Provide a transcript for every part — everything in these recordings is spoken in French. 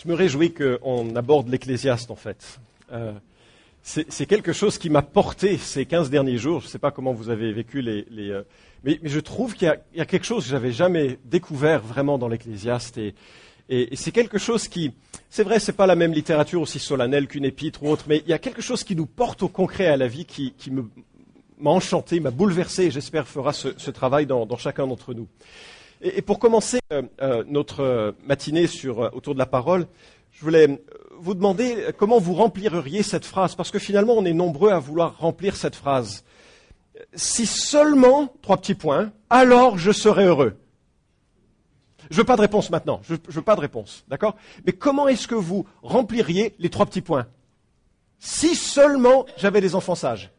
Je me réjouis qu'on aborde l'Ecclésiaste en fait. Euh, c'est quelque chose qui m'a porté ces 15 derniers jours. Je ne sais pas comment vous avez vécu les... les euh, mais, mais, je trouve qu'il y, y, a quelque chose que j'avais jamais découvert vraiment dans l'Ecclésiaste. Et, et, c'est quelque chose qui... C'est vrai, c'est pas la même littérature aussi solennelle qu'une épître ou autre, mais il y a quelque chose qui nous porte au concret à la vie, qui, qui m'a enchanté, m'a bouleversé, et j'espère fera ce, ce travail dans, dans chacun d'entre nous. Et, pour commencer euh, euh, notre matinée sur, euh, autour de la parole, je voulais vous demander comment vous rempliriez cette phrase, parce que finalement on est nombreux à vouloir remplir cette phrase. Si seulement, trois petits points, alors je serai heureux. Je veux pas de réponse maintenant, je, je veux pas de réponse, d'accord? Mais comment est-ce que vous rempliriez les trois petits points? Si seulement j'avais des enfants sages,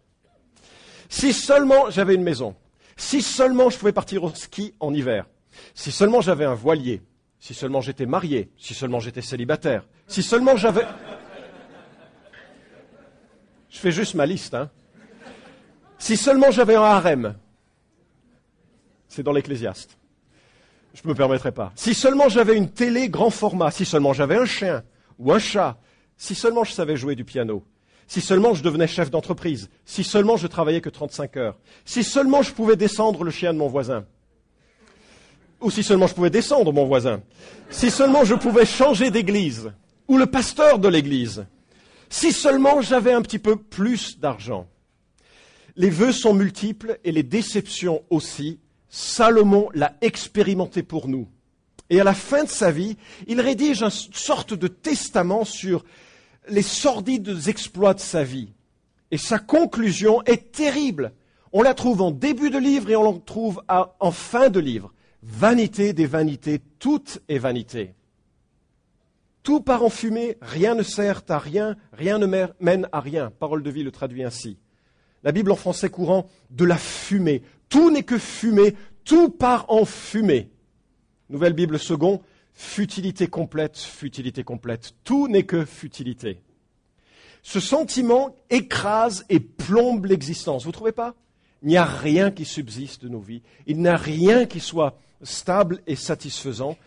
si seulement j'avais une maison, si seulement je pouvais partir au ski en hiver, si seulement j'avais un voilier, si seulement j'étais marié, si seulement j'étais célibataire, si seulement j'avais... Je fais juste ma liste, hein. Si seulement j'avais un harem, c'est dans l'Ecclésiaste. Je ne me permettrai pas. Si seulement j'avais une télé grand format, si seulement j'avais un chien ou un chat, si seulement je savais jouer du piano, si seulement je devenais chef d'entreprise, si seulement je travaillais que 35 heures, si seulement je pouvais descendre le chien de mon voisin, ou si seulement je pouvais descendre mon voisin, si seulement je pouvais changer d'église, ou le pasteur de l'église, si seulement j'avais un petit peu plus d'argent. Les vœux sont multiples et les déceptions aussi. Salomon l'a expérimenté pour nous. Et à la fin de sa vie, il rédige une sorte de testament sur les sordides exploits de sa vie. Et sa conclusion est terrible. On la trouve en début de livre et on la trouve en fin de livre. Vanité des vanités, tout est vanité. Tout part en fumée, rien ne sert à rien, rien ne mène à rien. Parole de vie le traduit ainsi. La Bible en français courant, de la fumée. Tout n'est que fumée, tout part en fumée. Nouvelle Bible second, futilité complète, futilité complète. Tout n'est que futilité. Ce sentiment écrase et plombe l'existence. Vous ne trouvez pas? Il n'y a rien qui subsiste de nos vies. Il n'y a rien qui soit stable et satisfaisant.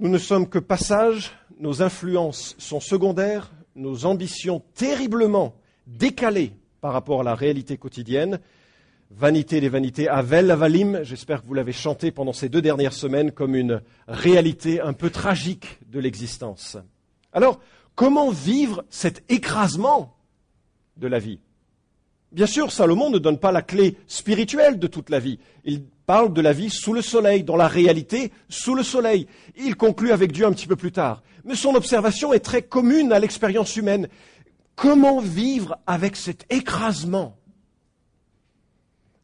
Nous ne sommes que passage, nos influences sont secondaires, nos ambitions terriblement décalées par rapport à la réalité quotidienne. Vanité des vanités, Avel Avalim, j'espère que vous l'avez chanté pendant ces deux dernières semaines comme une réalité un peu tragique de l'existence. Alors, comment vivre cet écrasement de la vie? Bien sûr, Salomon ne donne pas la clé spirituelle de toute la vie. Parle de la vie sous le soleil, dans la réalité sous le soleil. Il conclut avec Dieu un petit peu plus tard. Mais son observation est très commune à l'expérience humaine. Comment vivre avec cet écrasement?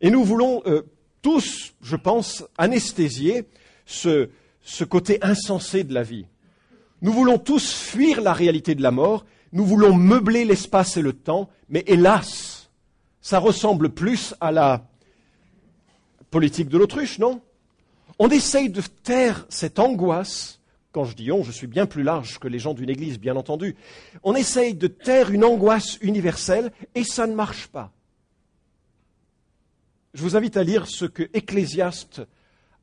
Et nous voulons euh, tous, je pense, anesthésier ce, ce côté insensé de la vie. Nous voulons tous fuir la réalité de la mort, nous voulons meubler l'espace et le temps, mais hélas, ça ressemble plus à la politique de l'autruche, non? On essaye de taire cette angoisse. Quand je dis on, je suis bien plus large que les gens d'une église, bien entendu. On essaye de taire une angoisse universelle et ça ne marche pas. Je vous invite à lire ce que Ecclésiaste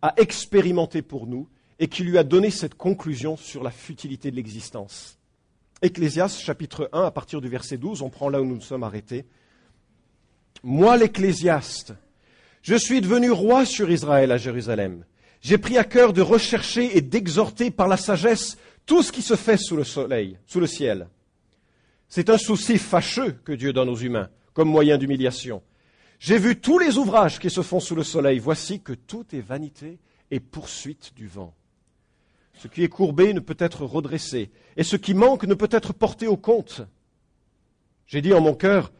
a expérimenté pour nous et qui lui a donné cette conclusion sur la futilité de l'existence. Ecclésiaste chapitre 1 à partir du verset 12, on prend là où nous nous sommes arrêtés moi l'Ecclésiaste, je suis devenu roi sur Israël à Jérusalem. J'ai pris à cœur de rechercher et d'exhorter par la sagesse tout ce qui se fait sous le soleil, sous le ciel. C'est un souci fâcheux que Dieu donne aux humains comme moyen d'humiliation. J'ai vu tous les ouvrages qui se font sous le soleil. Voici que tout est vanité et poursuite du vent. Ce qui est courbé ne peut être redressé, et ce qui manque ne peut être porté au compte. J'ai dit en mon cœur,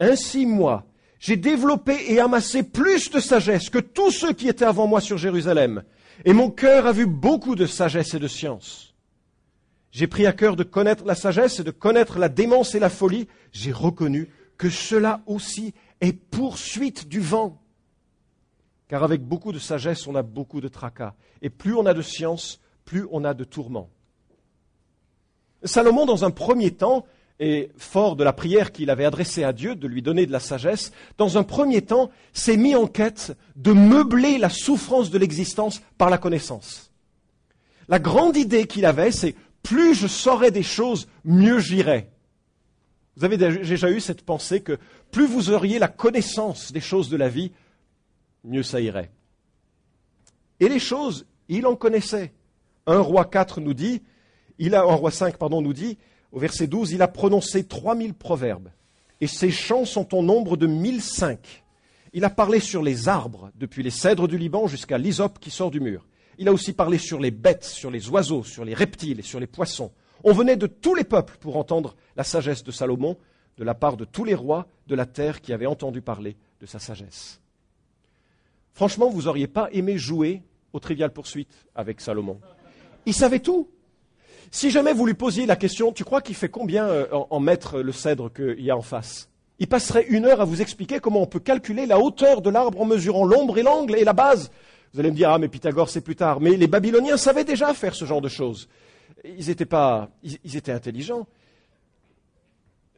ainsi moi, j'ai développé et amassé plus de sagesse que tous ceux qui étaient avant moi sur Jérusalem, et mon cœur a vu beaucoup de sagesse et de science. J'ai pris à cœur de connaître la sagesse et de connaître la démence et la folie. J'ai reconnu que cela aussi est poursuite du vent. Car avec beaucoup de sagesse, on a beaucoup de tracas. Et plus on a de science, plus on a de tourments. Salomon, dans un premier temps, et fort de la prière qu'il avait adressée à Dieu de lui donner de la sagesse, dans un premier temps, s'est mis en quête de meubler la souffrance de l'existence par la connaissance. La grande idée qu'il avait, c'est plus je saurai des choses, mieux j'irai. Vous avez déjà eu cette pensée que plus vous auriez la connaissance des choses de la vie, mieux ça irait. Et les choses, il en connaissait. Un roi 4 nous dit, il a, un roi 5 pardon, nous dit, au verset 12, il a prononcé 3000 proverbes, et ses chants sont au nombre de 1005. Il a parlé sur les arbres, depuis les cèdres du Liban jusqu'à l'hysope qui sort du mur. Il a aussi parlé sur les bêtes, sur les oiseaux, sur les reptiles et sur les poissons. On venait de tous les peuples pour entendre la sagesse de Salomon, de la part de tous les rois de la terre qui avaient entendu parler de sa sagesse. Franchement, vous n'auriez pas aimé jouer au trivial poursuite avec Salomon. Il savait tout. Si jamais vous lui posiez la question, tu crois qu'il fait combien euh, en, mètres le cèdre qu'il y a en face? Il passerait une heure à vous expliquer comment on peut calculer la hauteur de l'arbre en mesurant l'ombre et l'angle et la base. Vous allez me dire, ah mais Pythagore c'est plus tard. Mais les Babyloniens savaient déjà faire ce genre de choses. Ils étaient, pas, ils étaient intelligents.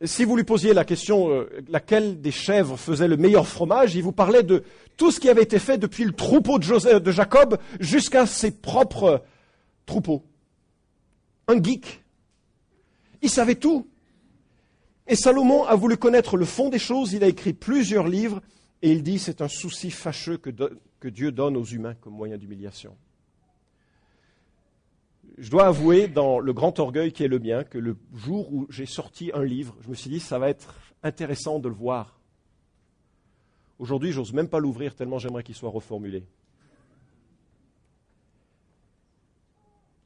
Si vous lui posiez la question euh, laquelle des chèvres faisait le meilleur fromage, il vous parlait de tout ce qui avait été fait depuis le troupeau de, de Jacob jusqu'à ses propres troupeaux. Un geek. Il savait tout. Et Salomon a voulu connaître le fond des choses, il a écrit plusieurs livres, et il dit c'est un souci fâcheux que, Dieu donne aux humains comme moyen d'humiliation je dois avouer, dans le grand orgueil qui est le mien, que le jour où j'ai sorti un livre, je me suis dit, ça va être intéressant de le voir. Aujourd'hui, j'ose même pas l'ouvrir tellement j'aimerais qu'il soit reformulé.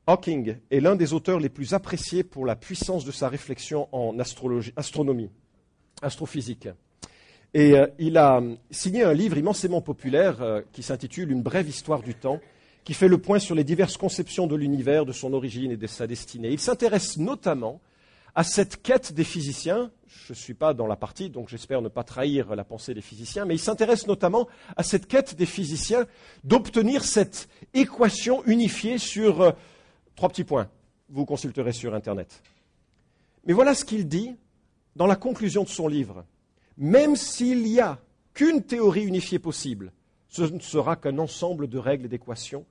Hawking est l'un des auteurs les plus appréciés pour la puissance de sa réflexion en astronomie, astrophysique. Et euh, il a signé un livre immensément populaire euh, qui s'intitule Une brève histoire du temps, qui fait le point sur les diverses conceptions de l'univers, de son origine et de sa destinée. Il s'intéresse notamment à cette quête des physiciens. Je ne suis pas dans la partie, donc j'espère ne pas trahir la pensée des physiciens, mais il s'intéresse notamment à cette quête des physiciens d'obtenir cette équation unifiée sur euh, trois petits points. Vous consulterez sur Internet. Mais voilà ce qu'il dit dans la conclusion de son livre. Même s'il n'y a qu'une théorie unifiée possible, ce ne sera qu'un ensemble de règles et d'équations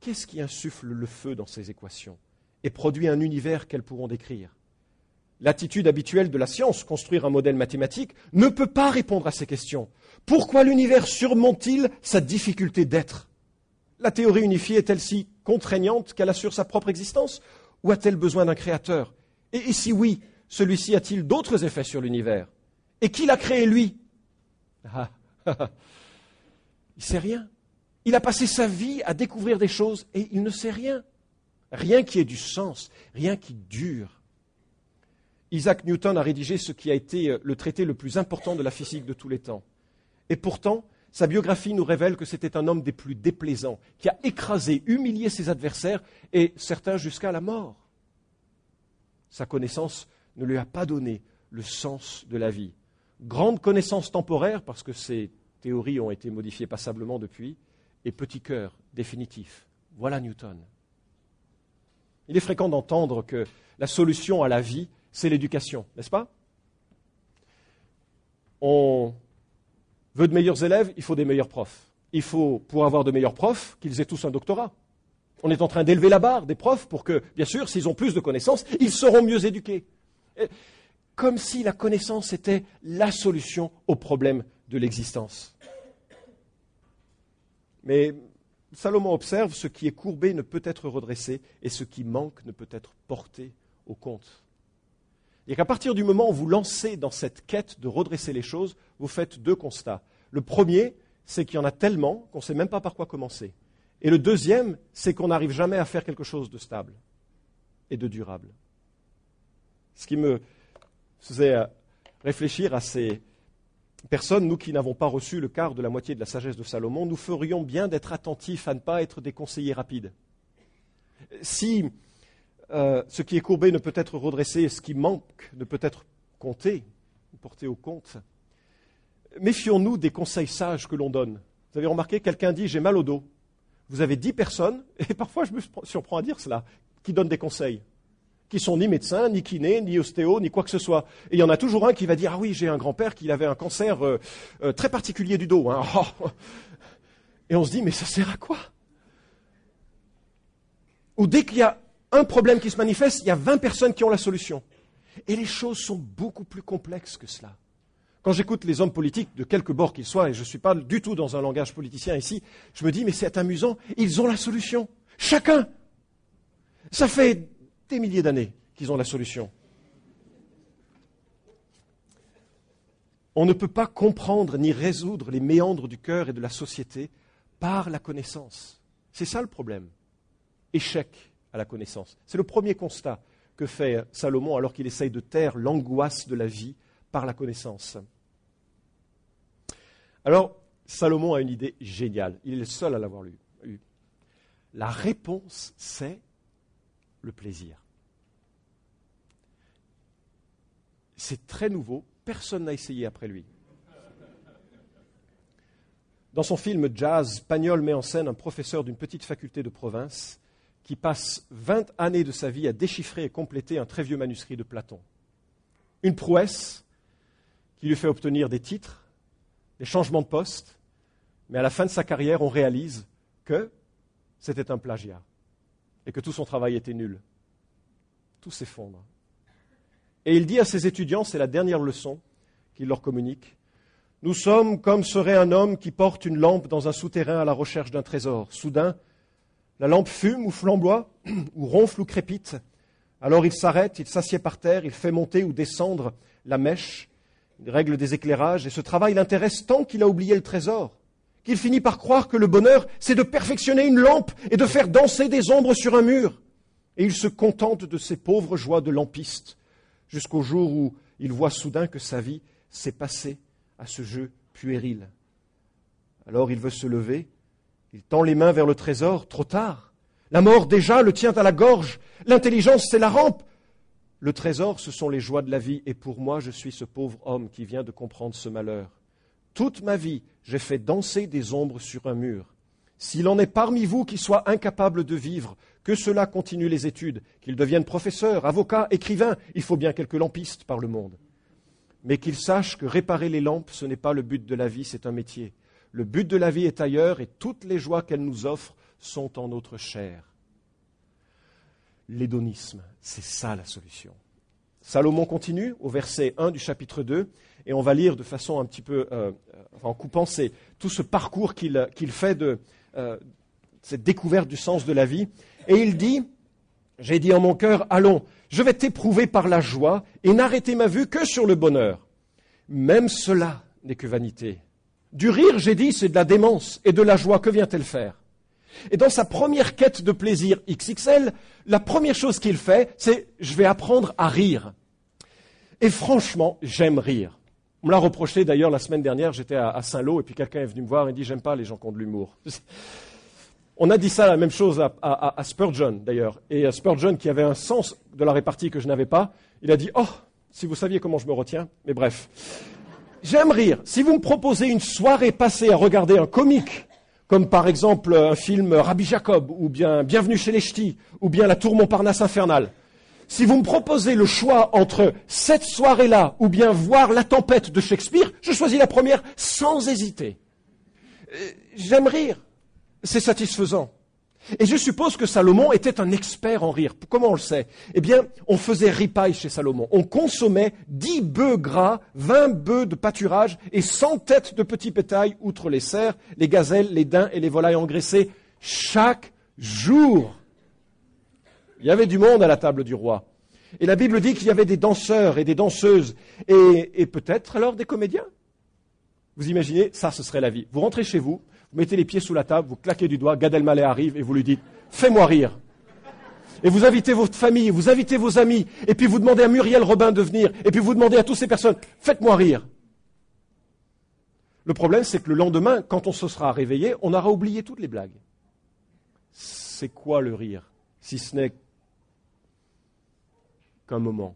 Qu'est-ce qui insuffle le feu dans ces équations et produit un univers qu'elles pourront décrire? L'attitude habituelle de la science, construire un modèle mathématique, ne peut pas répondre à ces questions. Pourquoi l'univers surmonte-t-il sa difficulté d'être? La théorie unifiée est-elle si contraignante qu'elle assure sa propre existence Ou a-t-elle besoin d'un créateur? Et, si oui, celui-ci a-t-il d'autres effets sur l'univers? Et qui l'a créé lui? Ah, ah, ah, Il sait rien. Il a passé sa vie à découvrir des choses et il ne sait rien. Rien qui ait du sens, rien qui dure. Isaac Newton a rédigé ce qui a été euh, le traité le plus important de la physique de tous les temps. Et pourtant, sa biographie nous révèle que c'était un homme des plus déplaisants, qui a écrasé, humilié ses adversaires et certains jusqu'à la mort. Sa connaissance ne lui a pas donné le sens de la vie. Grande connaissance temporaire, parce que ses théories ont été modifiées passablement depuis, et petit cœur définitif. Voilà Newton. Il est fréquent d'entendre que la solution à la vie, c'est l'éducation, n'est-ce pas? On veut de meilleurs élèves, il faut des meilleurs profs. Il faut, pour avoir de meilleurs profs, qu'ils aient tous un doctorat. On est en train d'élever la barre des profs pour que, bien sûr, s'ils ont plus de connaissances, ils seront mieux éduqués. Comme si la connaissance était la solution au problème de l'existence. Mais Salomon observe ce qui est courbé ne peut être redressé et ce qui manque ne peut être porté au compte. Et qu'à partir du moment où vous lancez dans cette quête de redresser les choses, vous faites deux constats. Le premier, c'est qu'il y en a tellement qu'on ne sait même pas par quoi commencer. Et le deuxième, c'est qu'on n'arrive jamais à faire quelque chose de stable et de durable. Ce qui me faisait réfléchir à ces, personne, nous qui n'avons pas reçu le quart de la moitié de la sagesse de Salomon, nous ferions bien d'être attentifs à ne pas être des conseillers rapides. Si euh, ce qui est courbé ne peut être redressé, ce qui manque ne peut être compté, porté au compte, méfions-nous des conseils sages que l'on donne. Vous avez remarqué, quelqu'un dit j'ai mal au dos. Vous avez dix personnes, et parfois je me surprends à dire cela, qui donnent des conseils qui sont ni médecins, ni kinés, ni ostéos, ni quoi que ce soit. Et il y en a toujours un qui va dire, ah oui, j'ai un grand-père qui avait un cancer euh, euh, très particulier du dos. Hein. Et on se dit, mais ça sert à quoi? Ou dès qu'il y a un problème qui se manifeste, il y a 20 personnes qui ont la solution. Et les choses sont beaucoup plus complexes que cela. Quand j'écoute les hommes politiques, de quelque bord qu'ils soient, et je ne suis pas du tout dans un langage politicien ici, je me dis, mais c'est amusant, ils ont la solution. Chacun. Ça fait des milliers d'années qu'ils ont la solution. On ne peut pas comprendre ni résoudre les méandres du cœur et de la société par la connaissance. C'est ça le problème. Échec à la connaissance. C'est le premier constat que fait Salomon alors qu'il essaye de taire l'angoisse de la vie par la connaissance. Alors, Salomon a une idée géniale. Il est le seul à l'avoir eu. La réponse, c'est le plaisir. C'est très nouveau, personne n'a essayé après lui. Dans son film Jazz, Pagnol met en scène un professeur d'une petite faculté de province qui passe 20 années de sa vie à déchiffrer et compléter un très vieux manuscrit de Platon. Une prouesse qui lui fait obtenir des titres, des changements de poste, mais à la fin de sa carrière, on réalise que c'était un plagiat et que tout son travail était nul. Tout s'effondre. Et il dit à ses étudiants, c'est la dernière leçon qu'il leur communique, Nous sommes comme serait un homme qui porte une lampe dans un souterrain à la recherche d'un trésor. Soudain, la lampe fume ou flamboie, ou ronfle ou crépite. Alors il s'arrête, il s'assied par terre, il fait monter ou descendre la mèche, il règle des éclairages, et ce travail l'intéresse tant qu'il a oublié le trésor, qu'il finit par croire que le bonheur, c'est de perfectionner une lampe et de faire danser des ombres sur un mur. Et il se contente de ses pauvres joies de lampiste, jusqu'au jour où il voit soudain que sa vie s'est passée à ce jeu puéril. Alors il veut se lever, il tend les mains vers le trésor, trop tard. La mort déjà le tient à la gorge. L'intelligence, c'est la rampe. Le trésor, ce sont les joies de la vie, et pour moi, je suis ce pauvre homme qui vient de comprendre ce malheur. Toute ma vie, j'ai fait danser des ombres sur un mur. S'il en est parmi vous qui soit incapable de vivre, que cela continue les études, qu'il devienne professeur, avocat, écrivain, il faut bien quelques lampistes par le monde. Mais qu'il sache que réparer les lampes, ce n'est pas le but de la vie, c'est un métier. Le but de la vie est ailleurs et toutes les joies qu'elle nous offre sont en notre chair. L'hédonisme, c'est ça la solution. Salomon continue au verset 1 du chapitre 2, et on va lire de façon un petit peu, euh, en coupant tout ce parcours qu'il fait de euh, cette découverte du sens de la vie. Et il dit, j'ai dit en mon cœur, allons, je vais t'éprouver par la joie et n'arrêter ma vue que sur le bonheur. Même cela n'est que vanité. Du rire, j'ai dit, c'est de la démence. Et de la joie, que vient-elle faire? Et dans sa première quête de plaisir XXL, la première chose qu'il fait, c'est je vais apprendre à rire. Et franchement, j'aime rire. On me l'a reproché d'ailleurs la semaine dernière, j'étais à, Saint-Lô et puis quelqu'un est venu me voir et dit j'aime pas les gens qui ont de l'humour. On a dit ça la même chose à, Spurgeon d'ailleurs. Et Spurgeon qui avait un sens de la répartie que je n'avais pas, il a dit oh si vous saviez comment je me retiens, mais bref. J'aime rire. Si vous me proposez une soirée passée à regarder un comique, comme par exemple un film Rabbi Jacob, ou bien Bienvenue chez les Ch'tis, ou bien La Tour Montparnasse infernale, si vous me proposez le choix entre cette soirée-là ou bien voir La Tempête de Shakespeare, je choisis la première sans hésiter. Euh, j'aime rire. C'est satisfaisant. Et je suppose que Salomon était un expert en rire. Comment on le sait? Eh bien, on faisait ripaille chez Salomon. On consommait dix bœufs gras, vingt bœufs de pâturage et cent têtes de petits pétail, outre les cerfs, les gazelles, les daims et les volailles engraissées, chaque jour. Il y avait du monde à la table du roi. Et la Bible dit qu'il y avait des danseurs et des danseuses et, et peut-être alors des comédiens. Vous imaginez, ça, ce serait la vie. Vous rentrez chez vous, vous mettez les pieds sous la table, vous claquez du doigt, Gad Elmaleh arrive et vous lui dites Fais-moi rire. Et vous invitez votre famille, vous invitez vos amis, et puis vous demandez à Muriel Robin de venir, et puis vous demandez à toutes ces personnes Faites-moi rire. Le problème, c'est que le lendemain, quand on se sera réveillé, on aura oublié toutes les blagues. C'est quoi le rire, si ce n'est qu'un moment?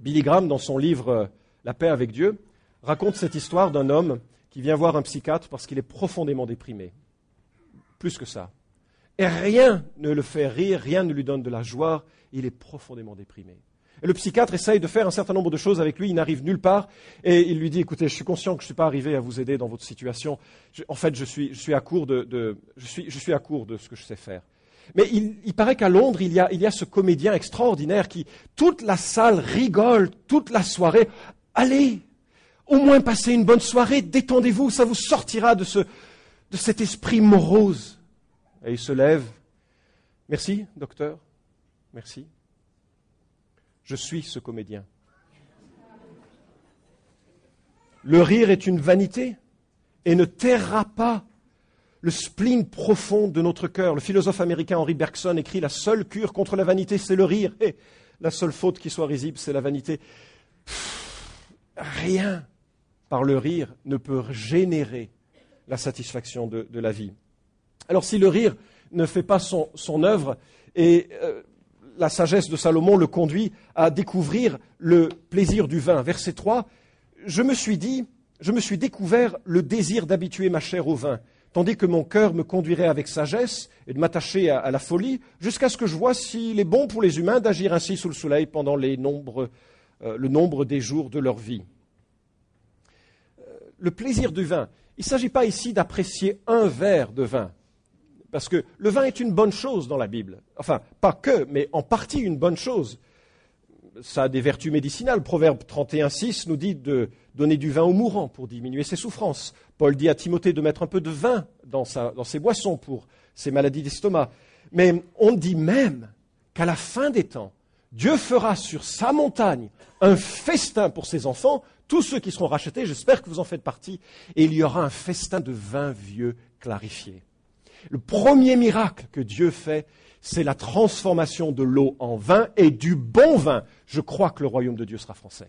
Billy Graham, dans son livre La paix avec Dieu, raconte cette histoire d'un homme qui vient voir un psychiatre parce qu'il est profondément déprimé. Plus que ça. Et rien ne le fait rire, rien ne lui donne de la joie, il est profondément déprimé. Et le psychiatre essaye de faire un certain nombre de choses avec lui, il n'arrive nulle part, et il lui dit, écoutez, je suis conscient que je ne suis pas arrivé à vous aider dans votre situation, en fait, je suis, à court de, ce que je sais faire. Mais il, paraît qu'à Londres, il il y a ce comédien extraordinaire qui, toute la salle rigole, toute la soirée. Allez, au moins passez une bonne soirée, détendez-vous, ça vous sortira de, ce, de cet esprit morose. Et il se lève. Merci, docteur. Merci. Je suis ce comédien. Le rire est une vanité et ne terrera pas le spleen profond de notre cœur. Le philosophe américain Henry Bergson écrit La seule cure contre la vanité, c'est le rire. Et la seule faute qui soit risible, c'est la vanité. rien par le rire ne peut générer la satisfaction de, la vie. Alors si le rire ne fait pas son, œuvre, et euh, la sagesse de Salomon le conduit à découvrir le plaisir du vin. Verset 3, je me suis dit, je me suis découvert le désir d'habituer ma chair au vin, tandis que mon cœur me conduirait avec sagesse et de m'attacher à, la folie, jusqu'à ce que je vois s'il est bon pour les humains d'agir ainsi sous le soleil pendant euh, le nombre des jours de leur vie. Le plaisir du vin, il ne s'agit pas ici d'apprécier un verre de vin, parce que le vin est une bonne chose dans la Bible. Enfin, pas que, mais en partie une bonne chose ça a des vertus médicinales. Proverbe 31.6 nous dit de donner du vin aux mourants pour diminuer ses souffrances. Paul dit à Timothée de mettre un peu de vin dans, ses boissons pour ses maladies d'estomac. Mais on dit même qu'à la fin des temps, Dieu fera sur sa montagne un festin pour ses enfants, tous ceux qui seront rachetés, j'espère que vous en faites partie, et il y aura un festin de vin vieux clarifié. Le premier miracle que Dieu fait, c'est la transformation de l'eau en vin et du bon vin. Je crois que le royaume de Dieu sera français.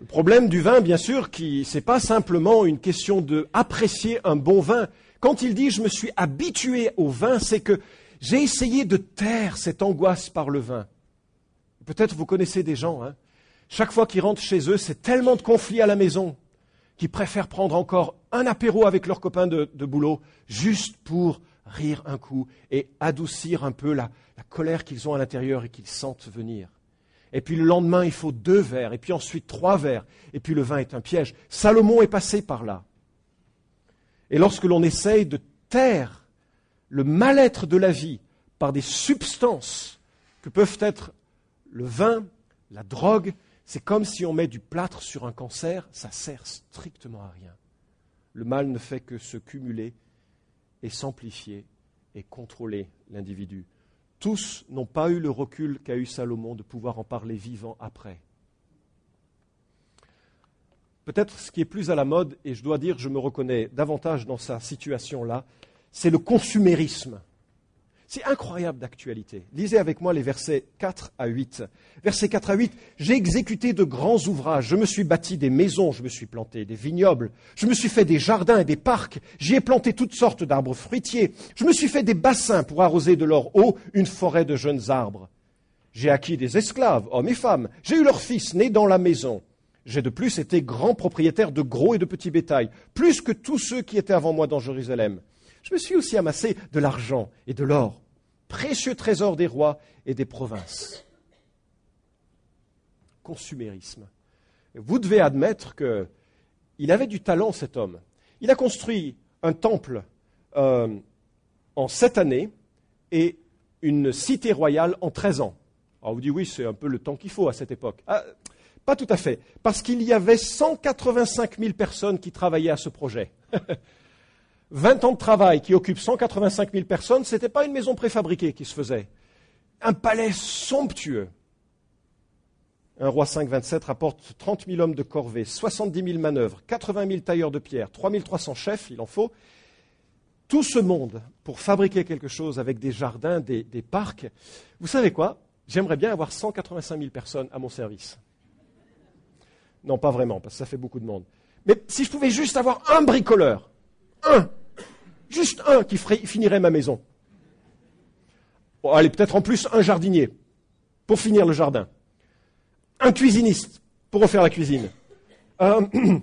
Le problème du vin, bien sûr, ce n'est pas simplement une question d'apprécier un bon vin. Quand il dit je me suis habitué au vin, c'est que j'ai essayé de taire cette angoisse par le vin. Peut-être vous connaissez des gens, hein. chaque fois qu'ils rentrent chez eux, c'est tellement de conflits à la maison qu'ils préfèrent prendre encore un apéro avec leurs copains de, boulot juste pour rire un coup et adoucir un peu la, colère qu'ils ont à l'intérieur et qu'ils sentent venir. Et puis le lendemain, il faut deux verres, et puis ensuite trois verres, et puis le vin est un piège. Salomon est passé par là. Et lorsque l'on essaye de taire le mal-être de la vie par des substances que peuvent être le vin, la drogue, c'est comme si on met du plâtre sur un cancer, ça sert strictement à rien. Le mal ne fait que se cumuler et s'amplifier et contrôler l'individu. Tous n'ont pas eu le recul qu'a eu Salomon de pouvoir en parler vivant après. Peut-être ce qui est plus à la mode, et je dois dire, je me reconnais davantage dans sa situation-là, c'est le consumérisme. C'est incroyable d'actualité. Lisez avec moi les versets 4 à 8. Versets 4 à 8, j'ai exécuté de grands ouvrages, je me suis bâti des maisons, je me suis planté des vignobles, je me suis fait des jardins et des parcs, j'y ai planté toutes sortes d'arbres fruitiers, je me suis fait des bassins pour arroser de leur eau une forêt de jeunes arbres. J'ai acquis des esclaves, hommes et femmes, j'ai eu leurs fils nés dans la maison. J'ai de plus été grand propriétaire de gros et de petits bétails, plus que tous ceux qui étaient avant moi dans Jérusalem. Je me suis aussi amassé de l'argent et de l'or précieux trésor des rois et des provinces. Consumérisme. Vous devez admettre qu'il avait du talent, cet homme. Il a construit un temple euh, en sept années et une cité royale en treize ans. Alors vous dites oui, c'est un peu le temps qu'il faut à cette époque. Ah, pas tout à fait, parce qu'il y avait 185 000 personnes qui travaillaient à ce projet. 20 ans de travail qui occupe 185 000 personnes, ce n'était pas une maison préfabriquée qui se faisait. Un palais somptueux. Un roi 527 rapporte 30 000 hommes de corvée, 70 000 manœuvres, 80 000 tailleurs de pierre, 3 300 chefs, il en faut. Tout ce monde pour fabriquer quelque chose avec des jardins, des, des parcs. Vous savez quoi? J'aimerais bien avoir 185 000 personnes à mon service. Non, pas vraiment, parce que ça fait beaucoup de monde. Mais si je pouvais juste avoir un bricoleur, un, Juste un qui finirait ma maison. Allez, peut-être en plus un jardinier pour finir le jardin. Un cuisiniste pour refaire la cuisine. Euh,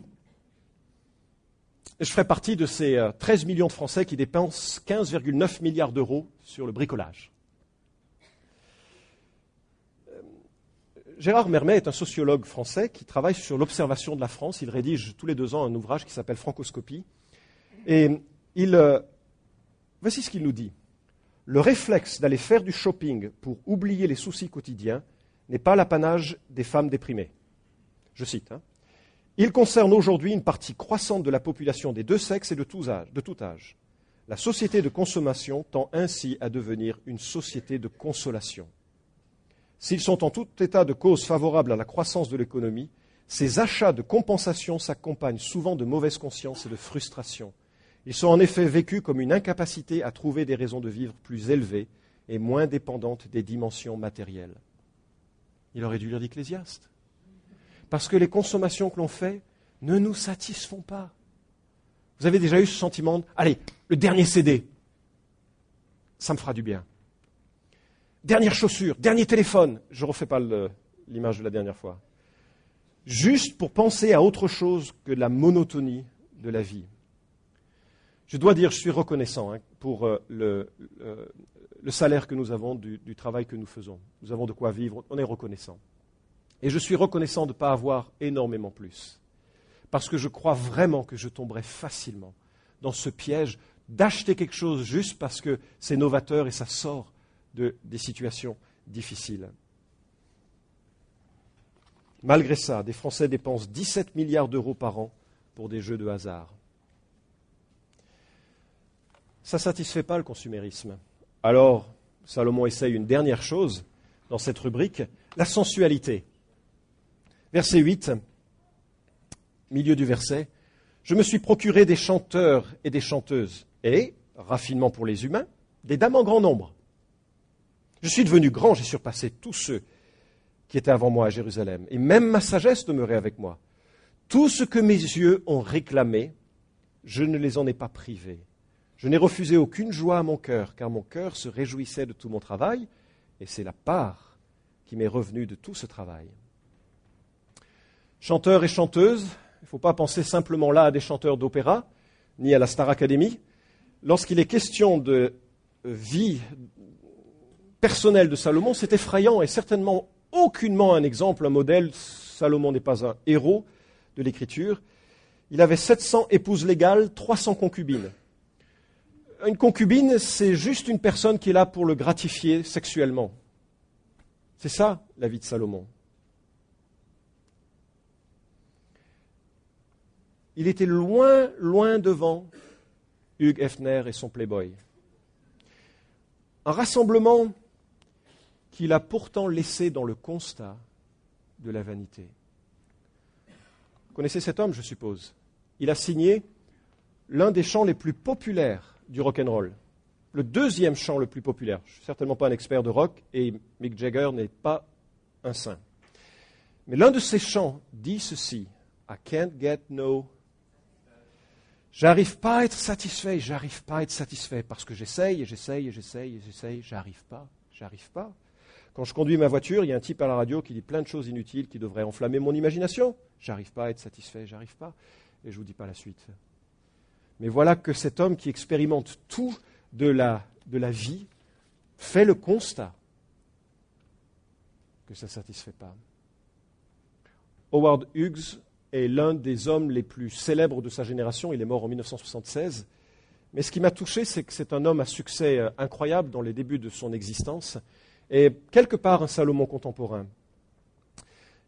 je ferai partie de ces 13 euh, millions de Français qui dépensent 15,9 milliards d'euros sur le bricolage. Euh, Gérard Mermet est un sociologue français qui travaille sur l'observation de la France. Il rédige tous les deux ans un ouvrage qui s'appelle Francoscopie. Et il, euh, Voici ce qu'il nous dit. Le réflexe d'aller faire du shopping pour oublier les soucis quotidiens n'est pas l'apanage des femmes déprimées. Je cite. Hein. Il concerne aujourd'hui une partie croissante de la population des deux sexes et de, de tout âge. La société de consommation tend ainsi à devenir une société de consolation. S'ils sont en tout état de cause favorable à la croissance de l'économie, ces achats de compensation s'accompagnent souvent de mauvaise conscience et de frustration. Ils sont en effet vécus comme une incapacité à trouver des raisons de vivre plus élevées et moins dépendantes des dimensions matérielles. Il aurait dû lire l'Ecclésiaste. Parce que les consommations que l'on fait ne nous satisfont pas. Vous avez déjà eu ce sentiment de, allez, le dernier CD, ça me fera du bien. Dernière chaussure, dernier téléphone. Je ne refais pas l'image de la dernière fois. Juste pour penser à autre chose que la monotonie de la vie. Je dois dire, je suis reconnaissant hein, pour euh, euh, le, salaire que nous avons du, travail que nous faisons. Nous avons de quoi vivre, on est reconnaissant. Et je suis reconnaissant de ne pas avoir énormément plus. Parce que je crois vraiment que je tomberai facilement dans ce piège d'acheter quelque chose juste parce que c'est novateur et ça sort de, des situations difficiles. Malgré ça, des Français dépensent 17 milliards d'euros par an pour des jeux de hasard. Ça ne satisfait pas le consumérisme. Alors, Salomon essaye une dernière chose dans cette rubrique, la sensualité. Verset 8, milieu du verset, Je me suis procuré des chanteurs et des chanteuses, et, raffinement pour les humains, des dames en grand nombre. Je suis devenu grand, j'ai surpassé tous ceux qui étaient avant moi à Jérusalem, et même ma sagesse demeurait avec moi. Tout ce que mes yeux ont réclamé, je ne les en ai pas privés. Je n'ai refusé aucune joie à mon cœur, car mon cœur se réjouissait de tout mon travail, et c'est la part qui m'est revenue de tout ce travail. Chanteurs et chanteuses, il ne faut pas penser simplement là à des chanteurs d'opéra, ni à la Star Academy. Lorsqu'il est question de vie personnelle de Salomon, c'est effrayant et certainement aucunement un exemple, un modèle. Salomon n'est pas un héros de l'écriture. Il avait 700 épouses légales, 300 concubines. Une concubine, c'est juste une personne qui est là pour le gratifier sexuellement. C'est ça la vie de Salomon. Il était loin, loin devant Hugues Hefner et son Playboy. Un rassemblement qu'il a pourtant laissé dans le constat de la vanité. Vous connaissez cet homme, je suppose. Il a signé l'un des chants les plus populaires du rock and roll, le deuxième chant le plus populaire. Je ne suis certainement pas un expert de rock et Mick Jagger n'est pas un saint. Mais l'un de ces chants dit ceci I can't get no J'arrive pas à être satisfait, j'arrive pas à être satisfait parce que j'essaye et j'essaye et j'essaye et j'essaye, j'arrive pas, j'arrive pas. Quand je conduis ma voiture, il y a un type à la radio qui dit plein de choses inutiles qui devraient enflammer mon imagination. J'arrive pas à être satisfait, j'arrive pas. Et je vous dis pas la suite. Mais voilà que cet homme qui expérimente tout de la, vie fait le constat que ça ne satisfait pas. Howard Hughes est l'un des hommes les plus célèbres de sa génération. Il est mort en 1976. Mais ce qui m'a touché, c'est que c'est un homme à succès euh, incroyable dans les débuts de son existence et quelque part un Salomon contemporain.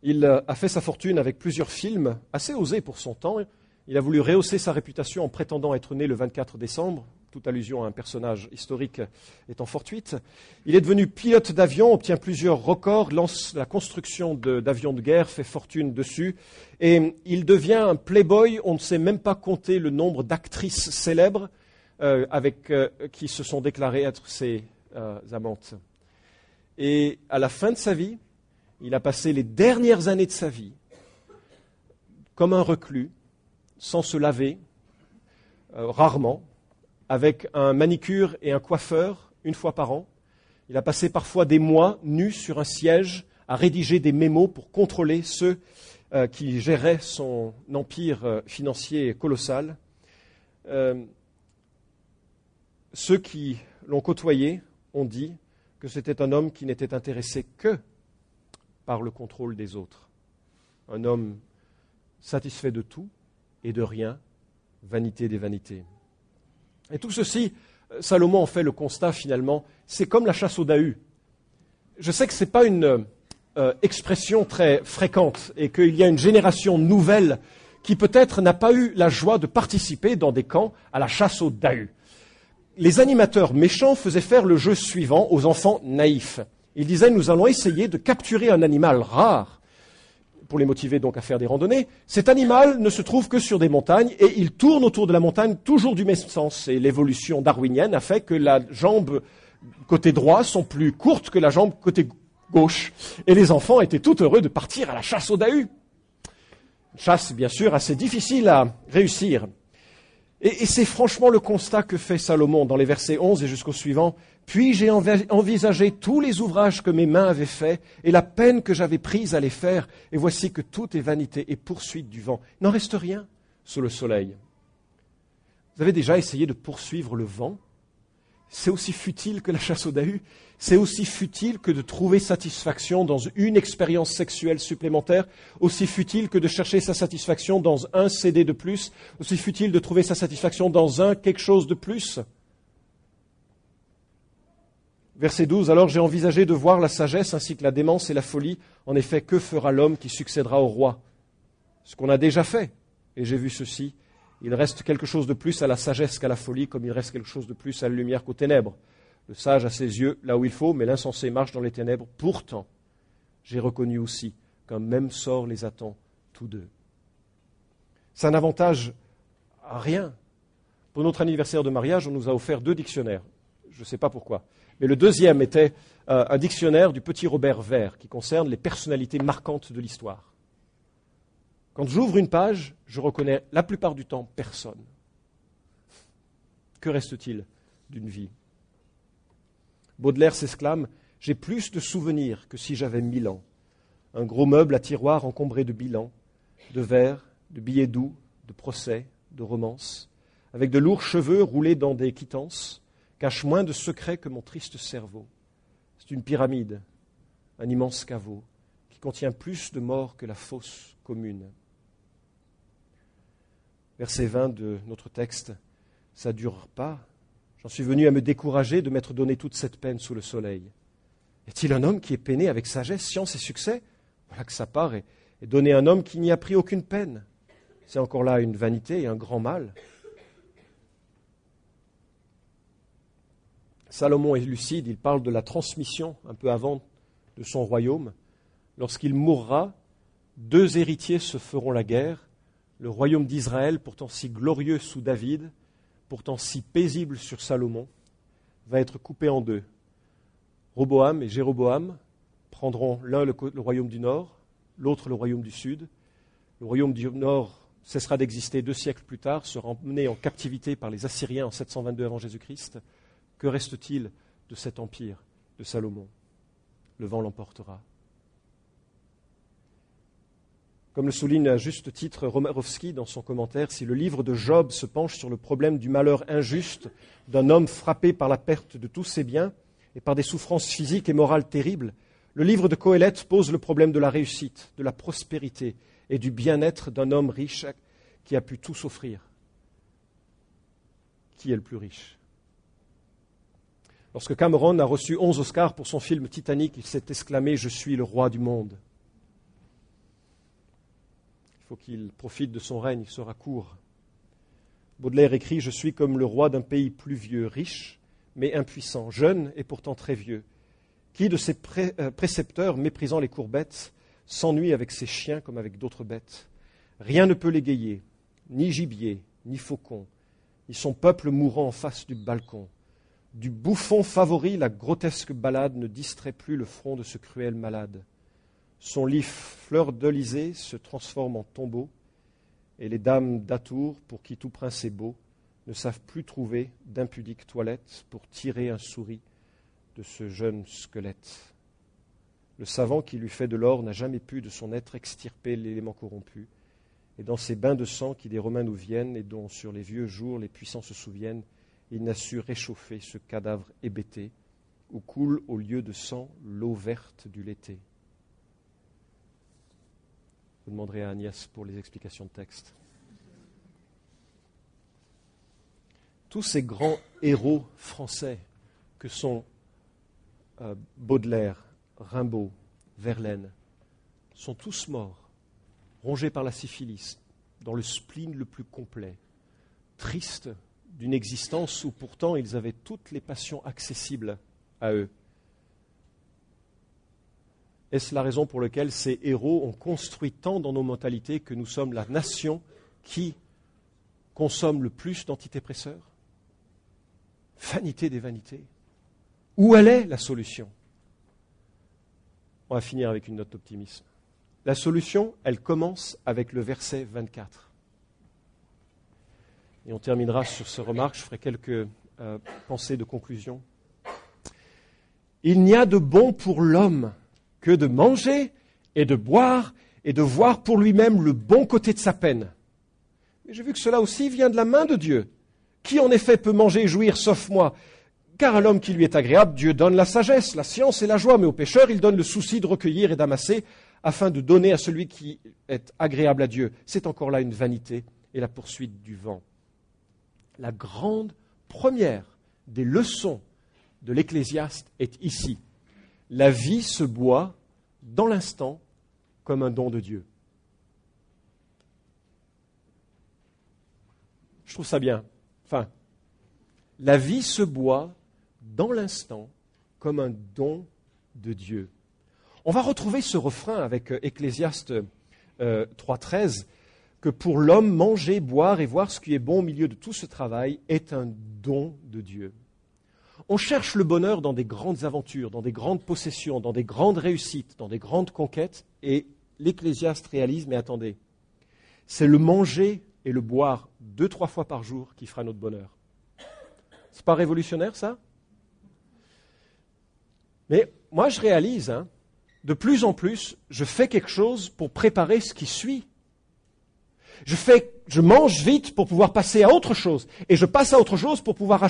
Il euh, a fait sa fortune avec plusieurs films assez osés pour son temps. Il a voulu rehausser sa réputation en prétendant être né le 24 décembre, toute allusion à un personnage historique étant fortuite. Il est devenu pilote d'avion, obtient plusieurs records, lance la construction d'avions de, guerre, fait fortune dessus, et il devient un playboy. On ne sait même pas compter le nombre d'actrices célèbres euh, avec, euh, qui se sont déclarées être ses euh, amantes. Et à la fin de sa vie, il a passé les dernières années de sa vie comme un reclus, sans se laver, rarement, avec un manicure et un coiffeur une fois par an. Il a passé parfois des mois nus sur un siège à rédiger des mémos pour contrôler ceux euh, qui géraient son empire euh, financier colossal. Euh, ceux qui l'ont côtoyé ont dit que c'était un homme qui n'était intéressé que par le contrôle des autres. Un homme satisfait de tout et de rien, vanité des vanités. Et tout ceci Salomon en fait le constat finalement, c'est comme la chasse au Dahu. Je sais que ce n'est pas une euh, expression très fréquente et qu'il y a une génération nouvelle qui peut-être n'a pas eu la joie de participer dans des camps à la chasse au Dahu. Les animateurs méchants faisaient faire le jeu suivant aux enfants naïfs. Ils disaient, nous allons essayer de capturer un animal rare pour les motiver donc à faire des randonnées. Cet animal ne se trouve que sur des montagnes et il tourne autour de la montagne toujours du même sens. Et l'évolution darwinienne a fait que la jambe côté droit sont plus courtes que la jambe côté gauche. Et les enfants étaient tout heureux de partir à la chasse au Dahu. Chasse, bien sûr, assez difficile à réussir. Et, c'est franchement le constat que fait Salomon dans les versets 11 et jusqu'au suivant. Puis j'ai envisagé tous les ouvrages que mes mains avaient faits et la peine que j'avais prise à les faire, et voici que tout est vanité et poursuite du vent. Il n'en reste rien sous le soleil. Vous avez déjà essayé de poursuivre le vent? C'est aussi futile que la chasse au Dahu c'est aussi futile que de trouver satisfaction dans une expérience sexuelle supplémentaire, aussi futile que de chercher sa satisfaction dans un CD de plus, aussi futile de trouver sa satisfaction dans un quelque chose de plus. Verset 12, alors j'ai envisagé de voir la sagesse ainsi que la démence et la folie. En effet, que fera l'homme qui succédera au roi? Ce qu'on a déjà fait. Et j'ai vu ceci. Il reste quelque chose de plus à la sagesse qu'à la folie, comme il reste quelque chose de plus à la lumière qu'aux ténèbres. Le sage a ses yeux là où il faut, mais l'insensé marche dans les ténèbres. Pourtant, j'ai reconnu aussi qu'un même sort les attend tous deux. C'est un avantage à rien. Pour notre anniversaire de mariage, on nous a offert deux dictionnaires. Je ne sais pas pourquoi. Mais le deuxième était euh, un dictionnaire du petit Robert Vert qui concerne les personnalités marquantes de l'histoire. Quand j'ouvre une page, je reconnais la plupart du temps personne. Que reste-t-il d'une vie Baudelaire s'exclame J'ai plus de souvenirs que si j'avais mille ans. Un gros meuble à tiroir encombré de bilans, de vers, de billets doux, de procès, de romances, avec de lourds cheveux roulés dans des quittances, cache moins de secrets que mon triste cerveau. C'est une pyramide, un immense caveau, qui contient plus de morts que la fosse commune. Verset 20 de notre texte, ça dure pas, J'en suis venu à me décourager de m'être donné toute cette peine sous le soleil. Y a-t-il un homme qui est peiné avec sagesse, science et succès? Voilà que ça part, et, donner un homme qui n'y a pris aucune peine. C'est encore là une vanité et un grand mal. Salomon est lucide, il parle de la transmission un peu avant de son royaume. Lorsqu'il mourra, deux héritiers se feront la guerre. Le royaume d'Israël, pourtant si glorieux sous David, pourtant si paisible sur Salomon, va être coupé en deux. Roboam et Jéroboam prendront l'un le, royaume du nord, l'autre le royaume du sud. Le royaume du nord cessera d'exister deux siècles plus tard, sera emmené en captivité par les Assyriens en 722 avant Jésus-Christ. Que reste-t-il de cet empire de Salomon? Le vent l'emportera. Comme le souligne à juste titre Romarovski dans son commentaire, si le livre de Job se penche sur le problème du malheur injuste d'un homme frappé par la perte de tous ses biens et par des souffrances physiques et morales terribles, le livre de Coëlette pose le problème de la réussite, de la prospérité et du bien-être d'un homme riche qui a pu tout s'offrir. Qui est le plus riche? Lorsque Cameron a reçu onze Oscars pour son film Titanic, il s'est exclamé Je suis le roi du monde faut qu'il profite de son règne, il sera court. Baudelaire écrit Je suis comme le roi d'un pays plus vieux, riche, mais impuissant, jeune et pourtant très vieux. Qui de ses euh, précepteurs, méprisant les courbettes, s'ennuie avec ses chiens comme avec d'autres bêtes? Rien ne peut l'égayer, ni gibier, ni faucon, ni son peuple mourant en face du balcon. Du bouffon favori, la grotesque balade ne distrait plus le front de ce cruel malade. Son lit fleur d'Elysée se transforme en tombeau, et les dames d'Atour, pour qui tout prince est beau, ne savent plus trouver d'impudiques toilettes pour tirer un souris de ce jeune squelette. Le savant qui lui fait de l'or n'a jamais pu de son être extirper l'élément corrompu, et dans ces bains de sang qui des Romains nous viennent et dont sur les vieux jours les puissants se souviennent, il n'a su réchauffer ce cadavre hébété où coule au lieu de sang l'eau verte du l'été. Je demanderai à Agnès pour les explications de texte. tous ces grands héros français que sont euh, Baudelaire, Rimbaud, Verlaine, sont tous morts, rongés par la syphilis, dans le spleen le plus complet, tristes d'une existence où pourtant ils avaient toutes les passions accessibles à eux. Est-ce la raison pour laquelle ces héros ont construit tant dans nos mentalités que nous sommes la nation qui consomme le plus d'antidépresseurs Vanité des vanités. Où elle est la solution? On va finir avec une note d'optimisme. La solution, elle commence avec le verset 24. Et on terminera sur ce remarque, je ferai quelques euh, pensées de conclusion. Il n'y a de bon pour l'homme que de manger et de boire et de voir pour lui-même le bon côté de sa peine. Mais j'ai vu que cela aussi vient de la main de Dieu. Qui en effet peut manger et jouir sauf moi? Car à l'homme qui lui est agréable, Dieu donne la sagesse, la science et la joie, mais au pécheur, il donne le souci de recueillir et d'amasser afin de donner à celui qui est agréable à Dieu. C'est encore là une vanité et la poursuite du vent la grande première des leçons de l'Ecclésiaste est ici. La vie se boit dans l'instant comme un don de Dieu. Je trouve ça bien. Enfin, la vie se boit dans l'instant comme un don de Dieu. On va retrouver ce refrain avec Ecclésiaste 3.13 que pour l'homme, manger, boire et voir ce qui est bon au milieu de tout ce travail est un don de Dieu. On cherche le bonheur dans des grandes aventures, dans des grandes possessions, dans des grandes réussites, dans des grandes conquêtes, et l'Ecclésiaste réalise, mais attendez, c'est le manger et le boire deux, trois fois par jour qui fera notre bonheur. C'est pas révolutionnaire, ça? Mais moi, je réalise, hein, de plus en plus, je fais quelque chose pour préparer ce qui suit. Je, je mange vite pour pouvoir passer à autre chose. Et je passe à autre chose pour pouvoir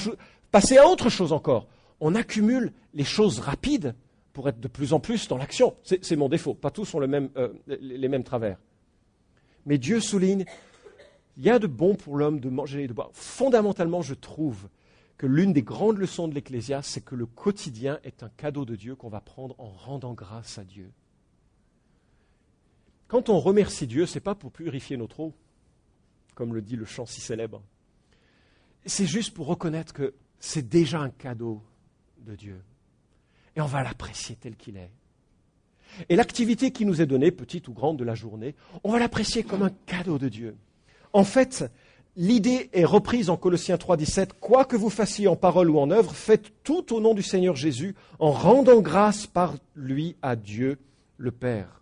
passer à autre chose encore. On accumule les choses rapides pour être de plus en plus dans l'action. C'est mon défaut. Pas tous ont euh, les mêmes travers. Mais Dieu souligne, il y a de bon pour l'homme de manger et de boire. Fondamentalement, je trouve que l'une des grandes leçons de l'Ecclésiaste, c'est que le quotidien est un cadeau de Dieu qu'on va prendre en rendant grâce à Dieu. Quand on remercie Dieu, ce n'est pas pour purifier notre eau, comme le dit le chant si célèbre. C'est juste pour reconnaître que c'est déjà un cadeau de Dieu. Et on va l'apprécier tel qu'il est. Et l'activité qui nous est donnée, petite ou grande de la journée, on va l'apprécier comme un cadeau de Dieu. En fait, l'idée est reprise en Colossiens 3.17. Quoi que vous fassiez en parole ou en œuvre, faites tout au nom du Seigneur Jésus, en rendant grâce par lui à Dieu le Père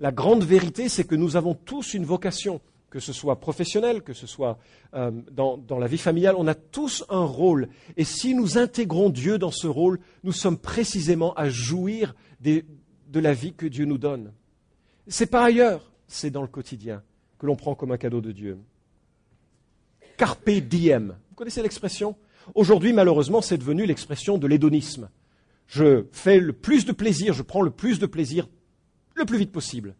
la grande vérité, c'est que nous avons tous une vocation, que ce soit professionnelle, que ce soit euh, dans, la vie familiale, on a tous un rôle. Et si nous intégrons Dieu dans ce rôle, nous sommes précisément à jouir de la vie que Dieu nous donne. C'est pas ailleurs, c'est dans le quotidien que l'on prend comme un cadeau de Dieu. Carpe diem. Vous connaissez l'expression? Aujourd'hui, malheureusement, c'est devenu l'expression de l'hédonisme. Je fais le plus de plaisir, je prends le plus de plaisir le plus vite possible.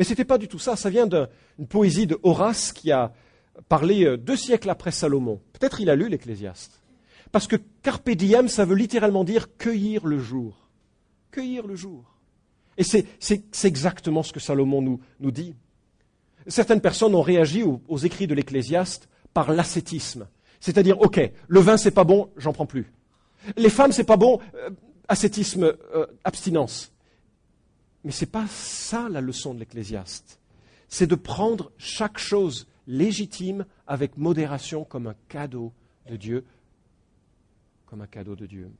Mais ce n'était pas du tout ça. Ça vient d'une poésie de Horace qui a parlé euh, deux siècles après Salomon. Peut-être il a lu l'Ecclésiaste. Parce que carpe diem, ça veut littéralement dire cueillir le jour. Cueillir le jour. Et c'est exactement ce que Salomon nous, dit. Certaines personnes ont réagi aux, écrits de l'Ecclésiaste par l'ascétisme. C'est-à-dire, OK, le vin c'est pas bon, j'en prends plus. Les femmes c'est pas bon, euh, ascétisme, euh, abstinence. Mais ce n'est pas ça la leçon de l'Ecclésiaste. C'est de prendre chaque chose légitime avec modération comme un cadeau de Dieu, comme un cadeau de Dieu.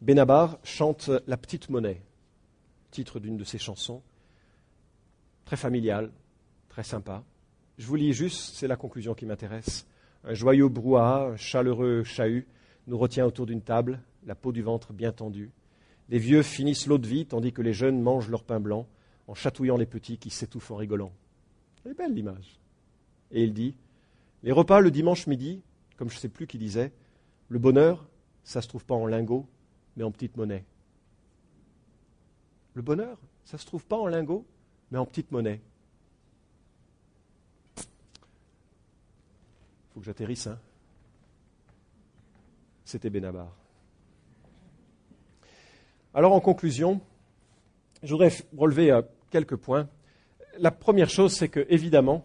Benabar chante La petite monnaie, titre d'une de ses chansons, très familiale, très sympa. Je vous lis juste, c'est la conclusion qui m'intéresse. Un joyeux brouhaha, un chaleureux chahut nous retient autour d'une table, la peau du ventre bien tendue. Les vieux finissent l'eau de vie, tandis que les jeunes mangent leur pain blanc, en chatouillant les petits qui s'étouffent en rigolant. Elle est belle l'image. Et il dit Les repas le dimanche midi, comme je ne sais plus qui disait, le bonheur, ça ne se trouve pas en lingots, mais en petite monnaie. Le bonheur, ça ne se trouve pas en lingots, mais en petite monnaie. Il faut que j'atterrisse, hein C'était Benabar. Alors en conclusion, je voudrais relever euh, quelques points. La première chose, c'est que, évidemment,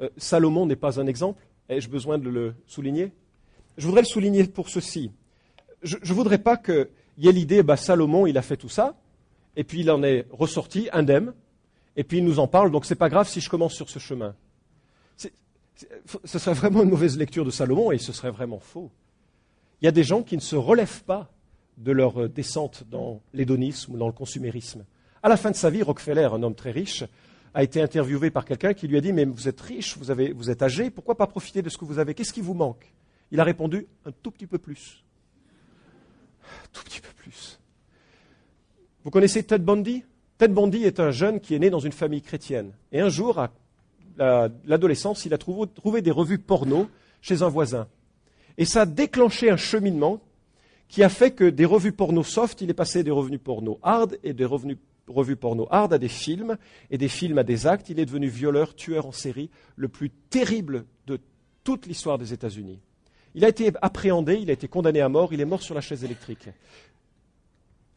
euh, Salomon n'est pas un exemple. Ai-je besoin de le souligner Je voudrais le souligner pour ceci. Je ne voudrais pas qu'il y ait l'idée, bah, Salomon, il a fait tout ça, et puis il en est ressorti indemne, et puis il nous en parle, donc ce n'est pas grave si je commence sur ce chemin. ce serait vraiment une mauvaise lecture de Salomon, et ce serait vraiment faux. Il y a des gens qui ne se relèvent pas de leur euh, descente dans l'hédonisme dans le consumérisme. À la fin de sa vie, Rockefeller, un homme très riche, a été interviewé par quelqu'un qui lui a dit Mais vous êtes riche, vous êtes âgé, pourquoi pas profiter de ce que vous avez? Qu'est-ce qui vous manque? Il a répondu Un tout petit peu plus. Un tout petit peu plus. Vous connaissez Ted Bundy? Ted Bundy est un jeune qui est né dans une famille chrétienne. Et un jour, à l'adolescence, il a trouvé, trouvé des revues porno chez un voisin. Et ça a déclenché un cheminement qui a fait que des revues porno soft, il est passé des revenus porno hard et des revenus, revues porno hard à des films et des films à des actes. Il est devenu violeur, tueur en série, le plus terrible de toute l'histoire des États-Unis. Il a été appréhendé, il a été condamné à mort, il est mort sur la chaise électrique.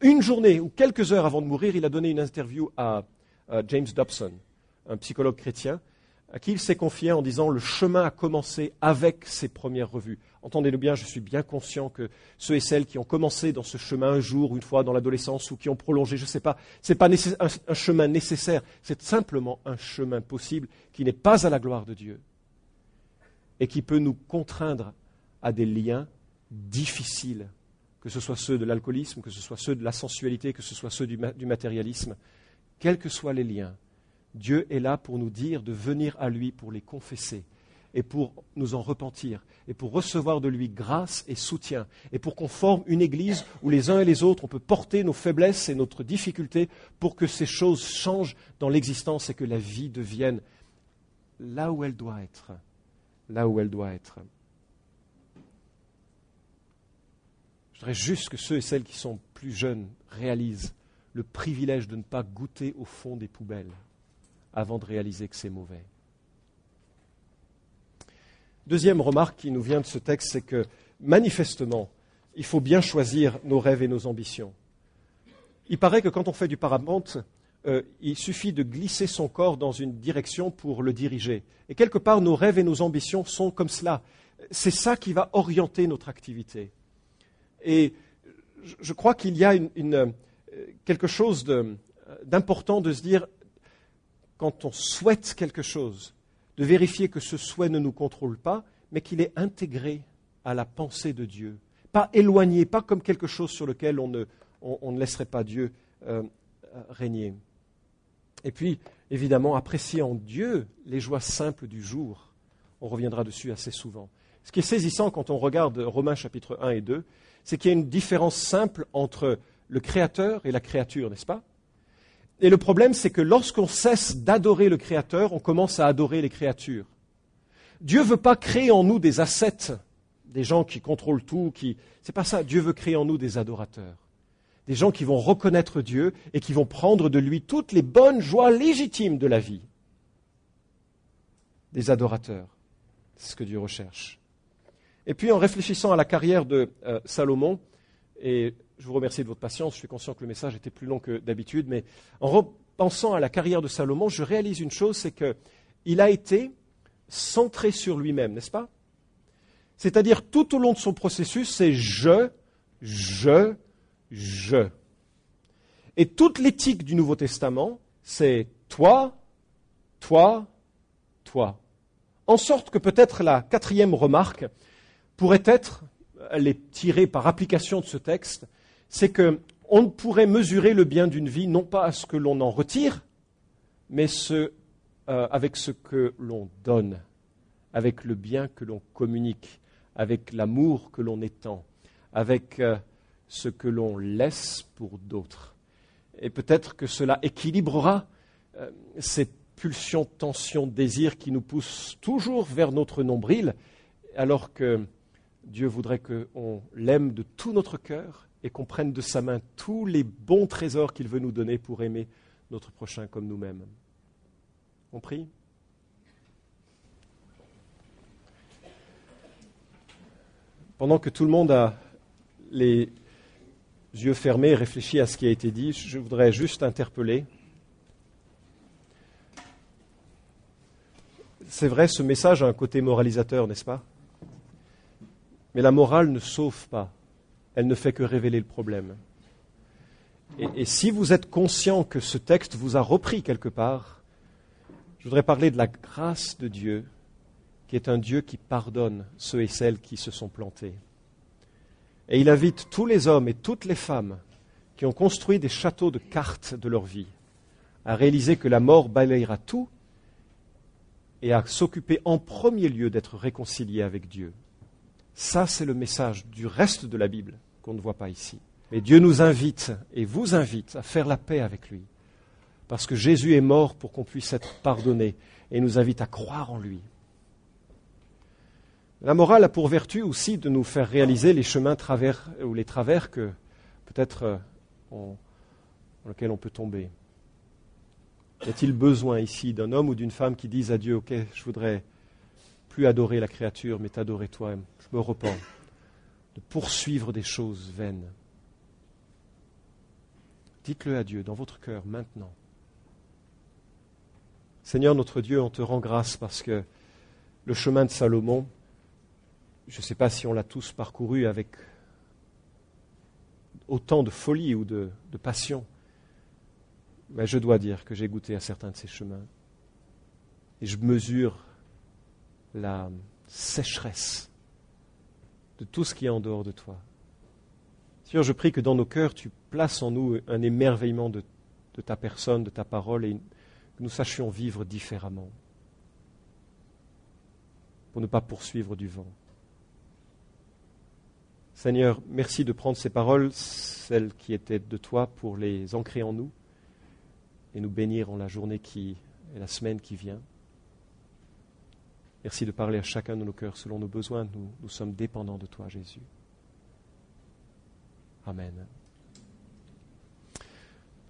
Une journée ou quelques heures avant de mourir, il a donné une interview à, à James Dobson, un psychologue chrétien, à qui il s'est confié en disant le chemin a commencé avec ses premières revues. Entendez-le bien, je suis bien conscient que ceux et celles qui ont commencé dans ce chemin un jour, une fois dans l'adolescence, ou qui ont prolongé, je ne sais pas, ce n'est pas un, chemin nécessaire, c'est simplement un chemin possible qui n'est pas à la gloire de Dieu et qui peut nous contraindre à des liens difficiles, que ce soit ceux de l'alcoolisme, que ce soit ceux de la sensualité, que ce soit ceux du matérialisme, quels que soient les liens Dieu est là pour nous dire de venir à lui pour les confesser et pour nous en repentir et pour recevoir de lui grâce et soutien et pour qu'on forme une église où les uns et les autres on peut porter nos faiblesses et notre difficulté pour que ces choses changent dans l'existence et que la vie devienne là où elle doit être. Là où elle doit être. Je voudrais juste que ceux et celles qui sont plus jeunes réalisent le privilège de ne pas goûter au fond des poubelles avant de réaliser que c'est mauvais. Deuxième remarque qui nous vient de ce texte, c'est que manifestement, il faut bien choisir nos rêves et nos ambitions. Il paraît que quand on fait du parapente, euh, il suffit de glisser son corps dans une direction pour le diriger. Et quelque part, nos rêves et nos ambitions sont comme cela. C'est ça qui va orienter notre activité. Et je crois qu'il y a euh, quelque chose d'important de se dire quand on souhaite quelque chose, de vérifier que ce souhait ne nous contrôle pas, mais qu'il est intégré à la pensée de Dieu. Pas éloigné, pas comme quelque chose sur lequel on ne, laisserait pas Dieu euh, régner. Et puis, évidemment, apprécier en Dieu les joies simples du jour. On reviendra dessus assez souvent. Ce qui est saisissant quand on regarde Romains chapitre 1 et 2, c'est qu'il y a une différence simple entre le Créateur et la créature, n'est-ce pas? Et le problème, c'est que lorsqu'on cesse d'adorer le Créateur, on commence à adorer les créatures. Dieu ne veut pas créer en nous des ascètes, des gens qui contrôlent tout, qui. C'est pas ça. Dieu veut créer en nous des adorateurs. Des gens qui vont reconnaître Dieu et qui vont prendre de lui toutes les bonnes joies légitimes de la vie. Des adorateurs. C'est ce que Dieu recherche. Et puis en réfléchissant à la carrière de euh, Salomon, et je vous remercie de votre patience. Je suis conscient que le message était plus long que d'habitude, mais en repensant à la carrière de Salomon, je réalise une chose, c'est qu'il a été centré sur lui-même, n'est-ce pas? C'est-à-dire tout au long de son processus, c'est je, je, je. Et toute l'éthique du Nouveau Testament, c'est toi, toi, toi. En sorte que peut-être la quatrième remarque pourrait être, elle est tirée par application de ce texte, c'est qu'on ne pourrait mesurer le bien d'une vie non pas à ce que l'on en retire, mais euh, avec ce que l'on donne, avec le bien que l'on communique, avec l'amour que l'on étend, avec euh, ce que l'on laisse pour d'autres. Et peut-être que cela équilibrera euh, cette pulsion, tension, désir qui nous pousse toujours vers notre nombril, alors que Dieu voudrait qu'on l'aime de tout notre cœur et qu'on prenne de sa main tous les bons trésors qu'il veut nous donner pour aimer notre prochain comme nous-mêmes. On prie Pendant que tout le monde a les yeux fermés et réfléchit à ce qui a été dit, je voudrais juste interpeller. C'est vrai, ce message a un côté moralisateur, n'est-ce pas? Mais la morale ne sauve pas, elle ne fait que révéler le problème. Et, si vous êtes conscient que ce texte vous a repris quelque part, je voudrais parler de la grâce de Dieu, qui est un Dieu qui pardonne ceux et celles qui se sont plantés. Et il invite tous les hommes et toutes les femmes qui ont construit des châteaux de cartes de leur vie à réaliser que la mort balayera tout et à s'occuper en premier lieu d'être réconciliés avec Dieu. Ça, c'est le message du reste de la Bible qu'on ne voit pas ici. Mais Dieu nous invite et vous invite à faire la paix avec lui. Parce que Jésus est mort pour qu'on puisse être pardonné et nous invite à croire en lui. La morale a pour vertu aussi de nous faire réaliser les chemins ou les travers que peut-être euh, dans lesquels on peut tomber. Y a-t-il besoin ici d'un homme ou d'une femme qui dise à Dieu, OK, je voudrais plus adorer la créature, mais t'adorer toi, je me repens de poursuivre des choses vaines. Dites-le à Dieu dans votre cœur maintenant. Seigneur notre Dieu, on te rend grâce parce que le chemin de Salomon, je ne sais pas si on l'a tous parcouru avec autant de folie ou de, de passion, mais je dois dire que j'ai goûté à certains de ces chemins. Et je mesure la sécheresse de tout ce qui est en dehors de toi. Seigneur, je prie que dans nos cœurs, tu places en nous un émerveillement de, ta personne, de ta parole, et que nous sachions vivre différemment, pour ne pas poursuivre du vent. Seigneur, merci de prendre ces paroles, celles qui étaient de toi, pour les ancrer en nous et nous bénir en la journée qui et la semaine qui vient. Merci de parler à chacun de nos cœurs selon nos besoins. Nous, sommes dépendants de toi, Jésus. Amen.